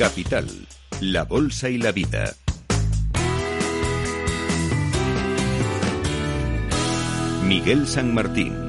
Capital, la Bolsa y la Vida. Miguel San Martín.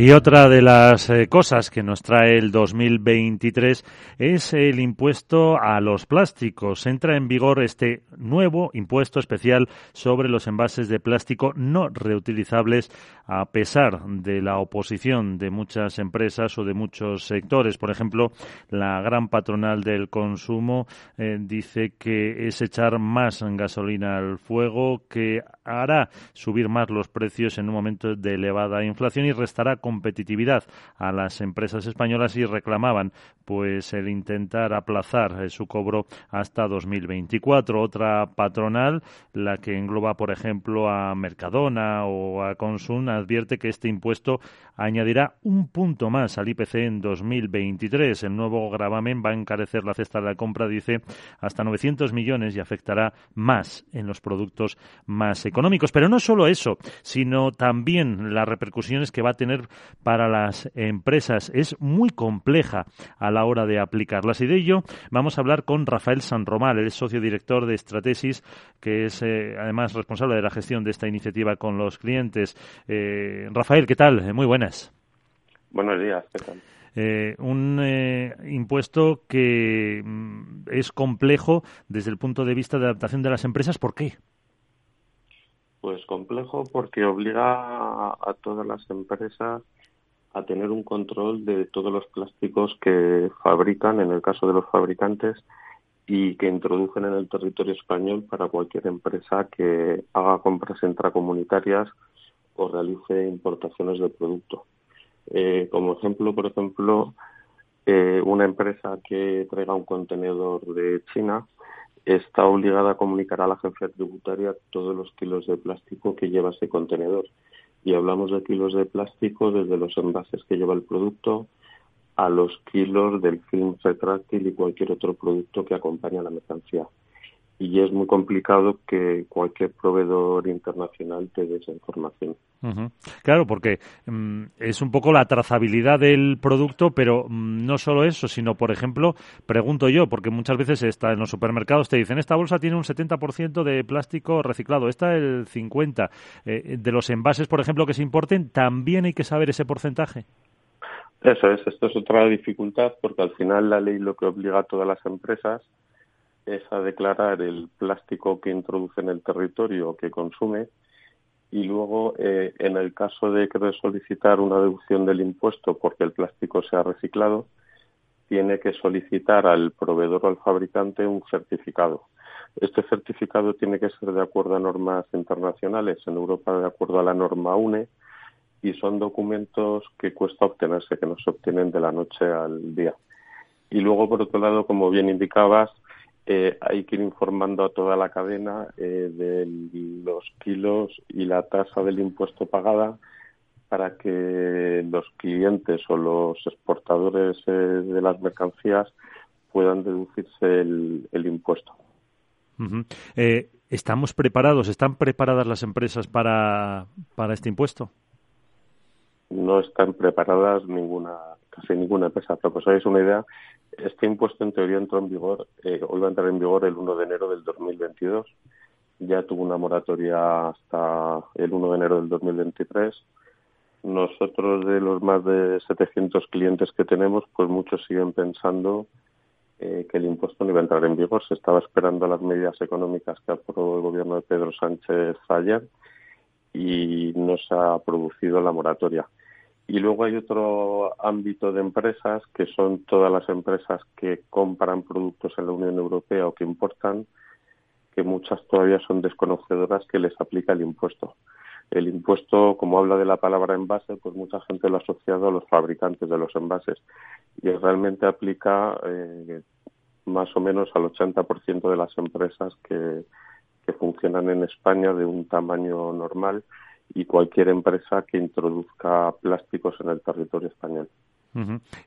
Y otra de las eh, cosas que nos trae el 2023 es el impuesto a los plásticos. Entra en vigor este nuevo impuesto especial sobre los envases de plástico no reutilizables a pesar de la oposición de muchas empresas o de muchos sectores. Por ejemplo, la gran patronal del consumo eh, dice que es echar más gasolina al fuego, que hará subir más los precios en un momento de elevada inflación y restará competitividad a las empresas españolas y reclamaban pues el intentar aplazar eh, su cobro hasta 2024. Otra patronal, la que engloba por ejemplo a Mercadona o a Consum, advierte que este impuesto añadirá un punto más al IPC en 2023. El nuevo gravamen va a encarecer la cesta de la compra, dice, hasta 900 millones y afectará más en los productos más económicos. Pero no solo eso, sino también las repercusiones que va a tener para las empresas. Es muy compleja a la hora de aplicarlas. Y de ello vamos a hablar con Rafael Sanromal, el socio director de Estratesis, que es eh, además responsable de la gestión de esta iniciativa con los clientes. Eh, Rafael, ¿qué tal? Eh, muy buenas. Buenos días, ¿qué tal? un impuesto que mm, es complejo desde el punto de vista de adaptación de las empresas. ¿Por qué? Pues complejo porque obliga a todas las empresas a tener un control de todos los plásticos que fabrican, en el caso de los fabricantes, y que introducen en el territorio español para cualquier empresa que haga compras intracomunitarias o realice importaciones de producto. Eh, como ejemplo, por ejemplo, eh, una empresa que traiga un contenedor de China está obligada a comunicar a la agencia tributaria todos los kilos de plástico que lleva ese contenedor. Y hablamos de kilos de plástico desde los envases que lleva el producto a los kilos del film retráctil y cualquier otro producto que acompaña a la mercancía y es muy complicado que cualquier proveedor internacional te dé esa información. Claro, porque mm, es un poco la trazabilidad del producto, pero mm, no solo eso, sino, por ejemplo, pregunto yo, porque muchas veces está en los supermercados te dicen, esta bolsa tiene un 70% de plástico reciclado, esta el 50%. Eh, de los envases, por ejemplo, que se importen, ¿también hay que saber ese porcentaje? Eso es, esto es otra dificultad, porque al final la ley lo que obliga a todas las empresas es a declarar el plástico que introduce en el territorio o que consume y luego eh, en el caso de querer solicitar una deducción del impuesto porque el plástico se ha reciclado tiene que solicitar al proveedor o al fabricante un certificado. Este certificado tiene que ser de acuerdo a normas internacionales, en Europa de acuerdo a la norma UNE, y son documentos que cuesta obtenerse, que no se obtienen de la noche al día. Y luego, por otro lado, como bien indicabas, eh, hay que ir informando a toda la cadena eh, de los kilos y la tasa del impuesto pagada para que los clientes o los exportadores eh, de las mercancías puedan deducirse el, impuesto. ¿Estamos preparados? ¿Están preparadas las empresas para, para este impuesto? No están preparadas ninguna, casi ninguna empresa. Para que os hagáis una idea, este impuesto en teoría entró en vigor, eh, hoy va a entrar en vigor el 1 de enero del 2022. Ya tuvo una moratoria hasta el 1 de enero del 2023. Nosotros, de los más de 700 clientes que tenemos, pues muchos siguen pensando eh, que el impuesto no iba a entrar en vigor. Se estaba esperando las medidas económicas que aprobó el gobierno de Pedro Sánchez ayer y no se ha producido la moratoria. Y luego hay otro ámbito de empresas que son todas las empresas que compran productos en la Unión Europea o que importan, que muchas todavía son desconocedoras que les aplica el impuesto. El impuesto, como habla de la palabra envase, pues mucha gente lo ha asociado a los fabricantes de los envases y realmente aplica eh, más o menos al 80% de las empresas que, que funcionan en España de un tamaño normal y cualquier empresa que introduzca plásticos en el territorio español.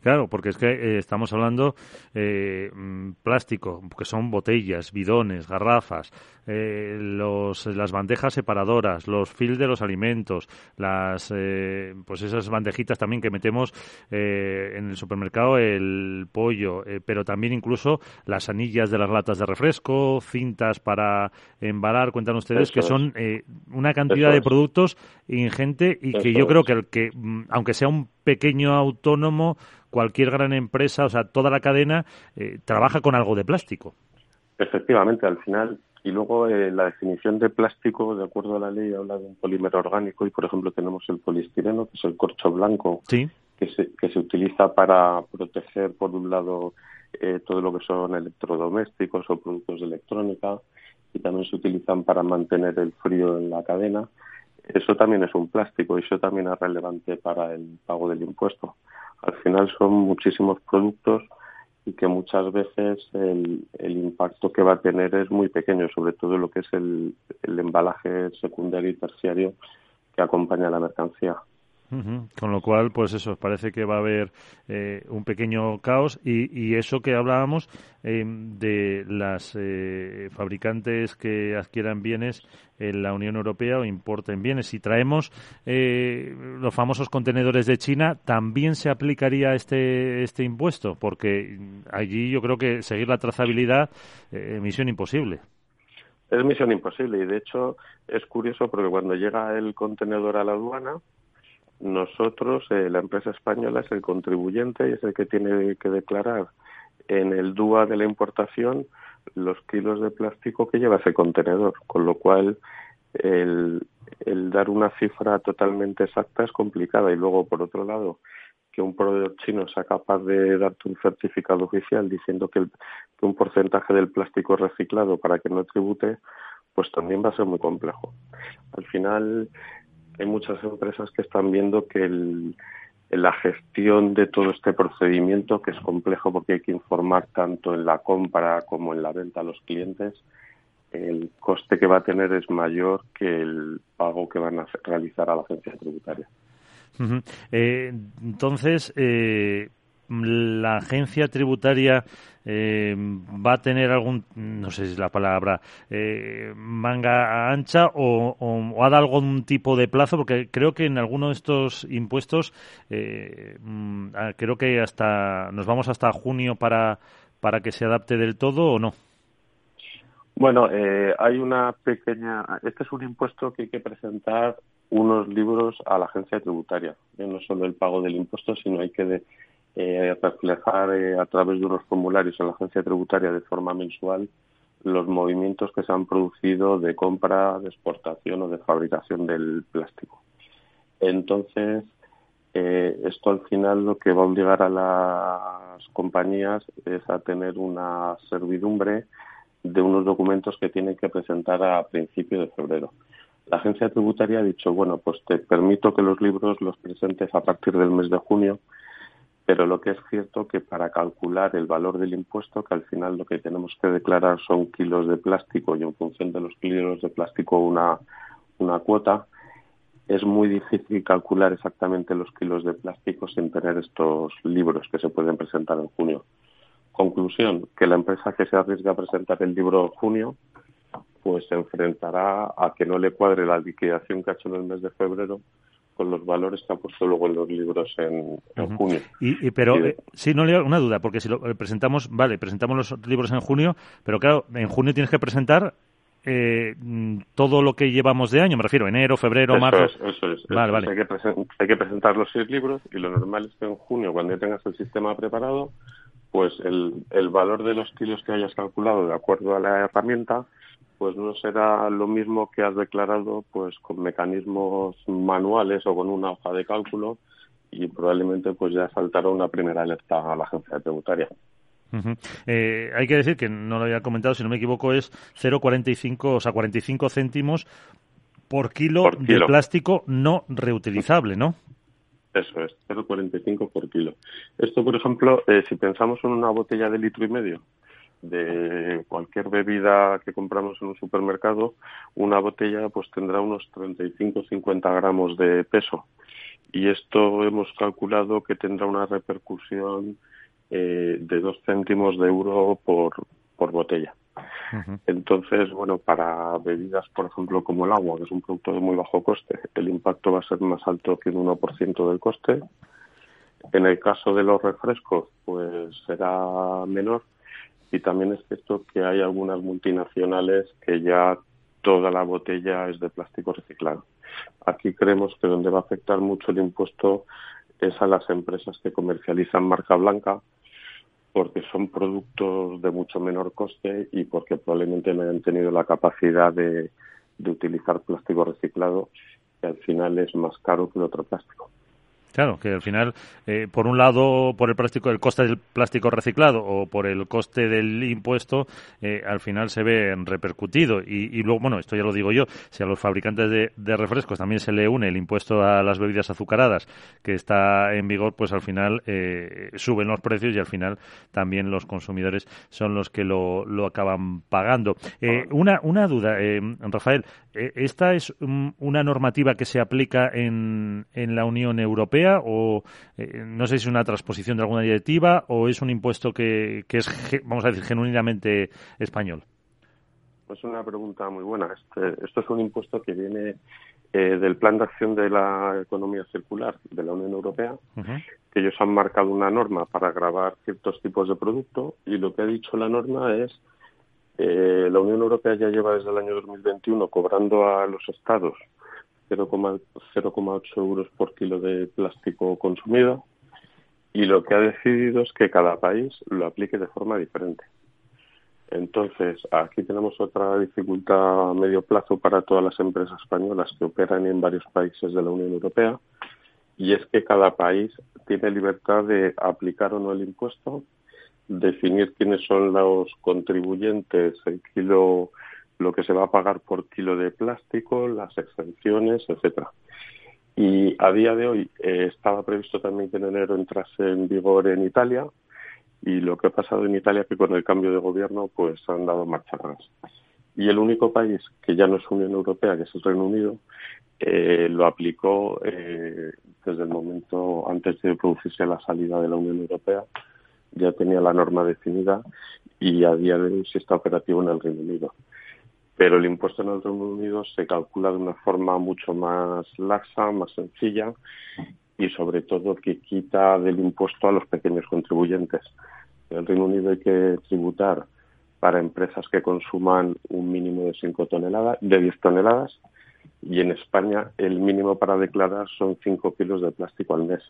Claro, porque es que eh, estamos hablando eh, mm, plástico, que son botellas, bidones, garrafas, eh, los, las bandejas separadoras, los fils de los alimentos, las eh, pues esas bandejitas también que metemos eh, en el supermercado, el pollo, pero también incluso las anillas de las latas de refresco, cintas para embalar, cuentan ustedes que son una cantidad de productos ingente y que yo creo que el que mm, aunque sea un pequeño autónomo, cualquier gran empresa, o sea, toda la cadena trabaja con algo de plástico. Efectivamente, al final y luego eh, la definición de plástico, de acuerdo a la ley, habla de un polímero orgánico y, por ejemplo, tenemos el polistireno, que es el corcho blanco, que, se, que se utiliza para proteger, por un lado, eh, todo lo que son electrodomésticos o productos de electrónica y también se utilizan para mantener el frío en la cadena. Eso también es un plástico y eso también es relevante para el pago del impuesto. Al final son muchísimos productos y que muchas veces el, el, impacto que va a tener es muy pequeño, sobre todo lo que es el, el embalaje secundario y terciario que acompaña a la mercancía. Con lo cual, pues eso, parece que va a haber eh, un pequeño caos y, eso que hablábamos eh, de las eh, fabricantes que adquieran bienes en la Unión Europea o importen bienes. Si traemos los famosos contenedores de China, ¿también se aplicaría este, este impuesto? Porque allí yo creo que seguir la trazabilidad, misión imposible. Es misión imposible y de hecho es curioso porque cuando llega el contenedor a la aduana, nosotros, eh, la empresa española, es el contribuyente y es el que tiene que declarar en el DUA de la importación los kilos de plástico que lleva ese contenedor, con lo cual el, dar una cifra totalmente exacta es complicada y luego, por otro lado, que un proveedor chino sea capaz de darte un certificado oficial diciendo que, que un porcentaje del plástico es reciclado para que no tribute, pues también va a ser muy complejo. Al final, hay muchas empresas que están viendo que la gestión de todo este procedimiento, que es complejo porque hay que informar tanto en la compra como en la venta a los clientes, el coste que va a tener es mayor que el pago que van a realizar a la agencia tributaria. Eh, entonces, eh, la agencia tributaria eh, va a tener algún, no sé si es la palabra, eh, manga ancha o, o, ha dado algún tipo de plazo, porque creo que en alguno de estos impuestos, eh, mm, ah, creo que hasta nos vamos hasta junio para, para que se adapte del todo o no. Bueno, hay una pequeña. Este es un impuesto que hay que presentar unos libros a la agencia tributaria. No solo el pago del impuesto, sino hay que eh, reflejar eh, a través de unos formularios en la agencia tributaria de forma mensual los movimientos que se han producido de compra, de exportación o de fabricación del plástico. Entonces, eh, esto al final lo que va a obligar a las compañías es a tener una servidumbre de unos documentos que tienen que presentar a principio de febrero. La agencia tributaria ha dicho, bueno, pues te permito que los libros los presentes a partir del mes de junio pero lo que es cierto que para calcular el valor del impuesto, que al final lo que tenemos que declarar son kilos de plástico y en función de los kilos de plástico una, una cuota, es muy difícil calcular exactamente los kilos de plástico sin tener estos libros que se pueden presentar en junio. Conclusión, que la empresa que se arriesga a presentar el libro en junio, pues se enfrentará a que no le cuadre la liquidación que ha hecho en el mes de febrero con los valores que ha puesto luego en los libros en, junio. Y, pero eh, sí, no le una duda, porque si lo eh, presentamos, vale, presentamos los libros en junio, pero claro, en junio tienes que presentar eh, todo lo que llevamos de año, me refiero, enero, febrero, marzo. eso es. Vale, vale. Hay, que hay que presentar los seis libros y lo normal es que en junio, cuando ya tengas el sistema preparado, pues el, el valor de los kilos que hayas calculado de acuerdo a la herramienta pues no será lo mismo que has declarado pues con mecanismos manuales o con una hoja de cálculo y probablemente pues ya saltará una primera alerta a la agencia tributaria. eh, hay que decir que no lo había comentado, si no me equivoco, es 0,45, o sea, 45 céntimos por kilo, de plástico no reutilizable, ¿no? Eso es, 0,45 por kilo. Esto, por ejemplo, eh, si pensamos en una botella de litro y medio, de cualquier bebida que compramos en un supermercado, una botella pues tendrá unos 35-50 gramos de peso. y esto hemos calculado que tendrá una repercusión eh, de dos céntimos de euro por, por botella. Entonces, bueno, para bebidas, por ejemplo, como el agua, que es un producto de muy bajo coste, el impacto va a ser más alto que un 1% del coste. En el caso de los refrescos, pues será menor. Y también es cierto que hay algunas multinacionales que ya toda la botella es de plástico reciclado. Aquí creemos que donde va a afectar mucho el impuesto es a las empresas que comercializan marca blanca, porque son productos de mucho menor coste y porque probablemente no hayan tenido la capacidad de, utilizar plástico reciclado, que al final es más caro que el otro plástico. Claro, que al final, eh, por un lado, por el plástico, el coste del plástico reciclado o por el coste del impuesto, eh, al final se ve repercutido. Y, luego, bueno, esto ya lo digo yo, si a los fabricantes de, refrescos también se le une el impuesto a las bebidas azucaradas que está en vigor, pues al final eh, suben los precios y al final también los consumidores son los que lo, lo acaban pagando. una, una duda, Rafael, ¿esta es una normativa que se aplica en, en la Unión Europea? o eh, no sé si es una transposición de alguna directiva o es un impuesto que, que es, vamos a decir, genuinamente español? Es una pregunta muy buena. Este, esto es un impuesto que viene eh, del Plan de Acción de la Economía Circular de la Unión Europea, que ellos han marcado una norma para grabar ciertos tipos de producto y lo que ha dicho la norma es eh, la Unión Europea ya lleva desde el año 2021 cobrando a los estados 0,8 euros por kilo de plástico consumido y lo que ha decidido es que cada país lo aplique de forma diferente. Entonces, aquí tenemos otra dificultad a medio plazo para todas las empresas españolas que operan en varios países de la Unión Europea y es que cada país tiene libertad de aplicar o no el impuesto, definir quiénes son los contribuyentes, el kilo lo que se va a pagar por kilo de plástico, las exenciones, etcétera. Y a día de hoy eh, estaba previsto también que en enero entrase en vigor en Italia y lo que ha pasado en Italia es que con el cambio de gobierno pues han dado marcha atrás. Y el único país que ya no es Unión Europea, que es el Reino Unido, eh, lo aplicó eh, desde el momento antes de producirse la salida de la Unión Europea, ya tenía la norma definida y a día de hoy sí está operativo en el Reino Unido pero el impuesto en el Reino Unido se calcula de una forma mucho más laxa, más sencilla y sobre todo que quita del impuesto a los pequeños contribuyentes. En el Reino Unido hay que tributar para empresas que consuman un mínimo de 5 toneladas, de 10 toneladas, y en España el mínimo para declarar son 5 kilos de plástico al mes,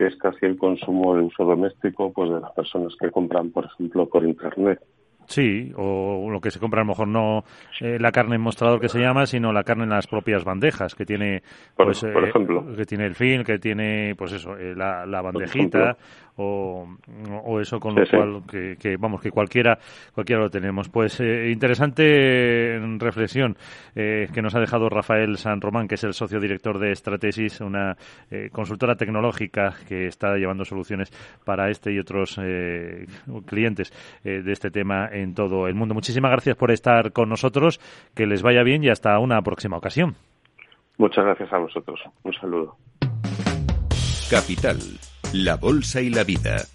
que es casi el consumo de uso doméstico pues de las personas que compran, por ejemplo, por internet. Sí, o lo que se compra a lo mejor no eh, la carne en mostrador que se llama, sino la carne en las propias bandejas que tiene, pues, por, eh, ejemplo, que tiene el fin, que tiene, pues eso, eh, la, la bandejita o, o, eso con lo cual que, vamos que cualquiera cualquiera lo tenemos. Pues interesante reflexión que nos ha dejado Rafael San Román, que es el socio director de Stratesis, una consultora tecnológica que está llevando soluciones para este y otros clientes de este tema en todo el mundo. Muchísimas gracias por estar con nosotros, que les vaya bien y hasta una próxima ocasión. Muchas gracias a vosotros. Un saludo. Capital, la Bolsa y la Vida.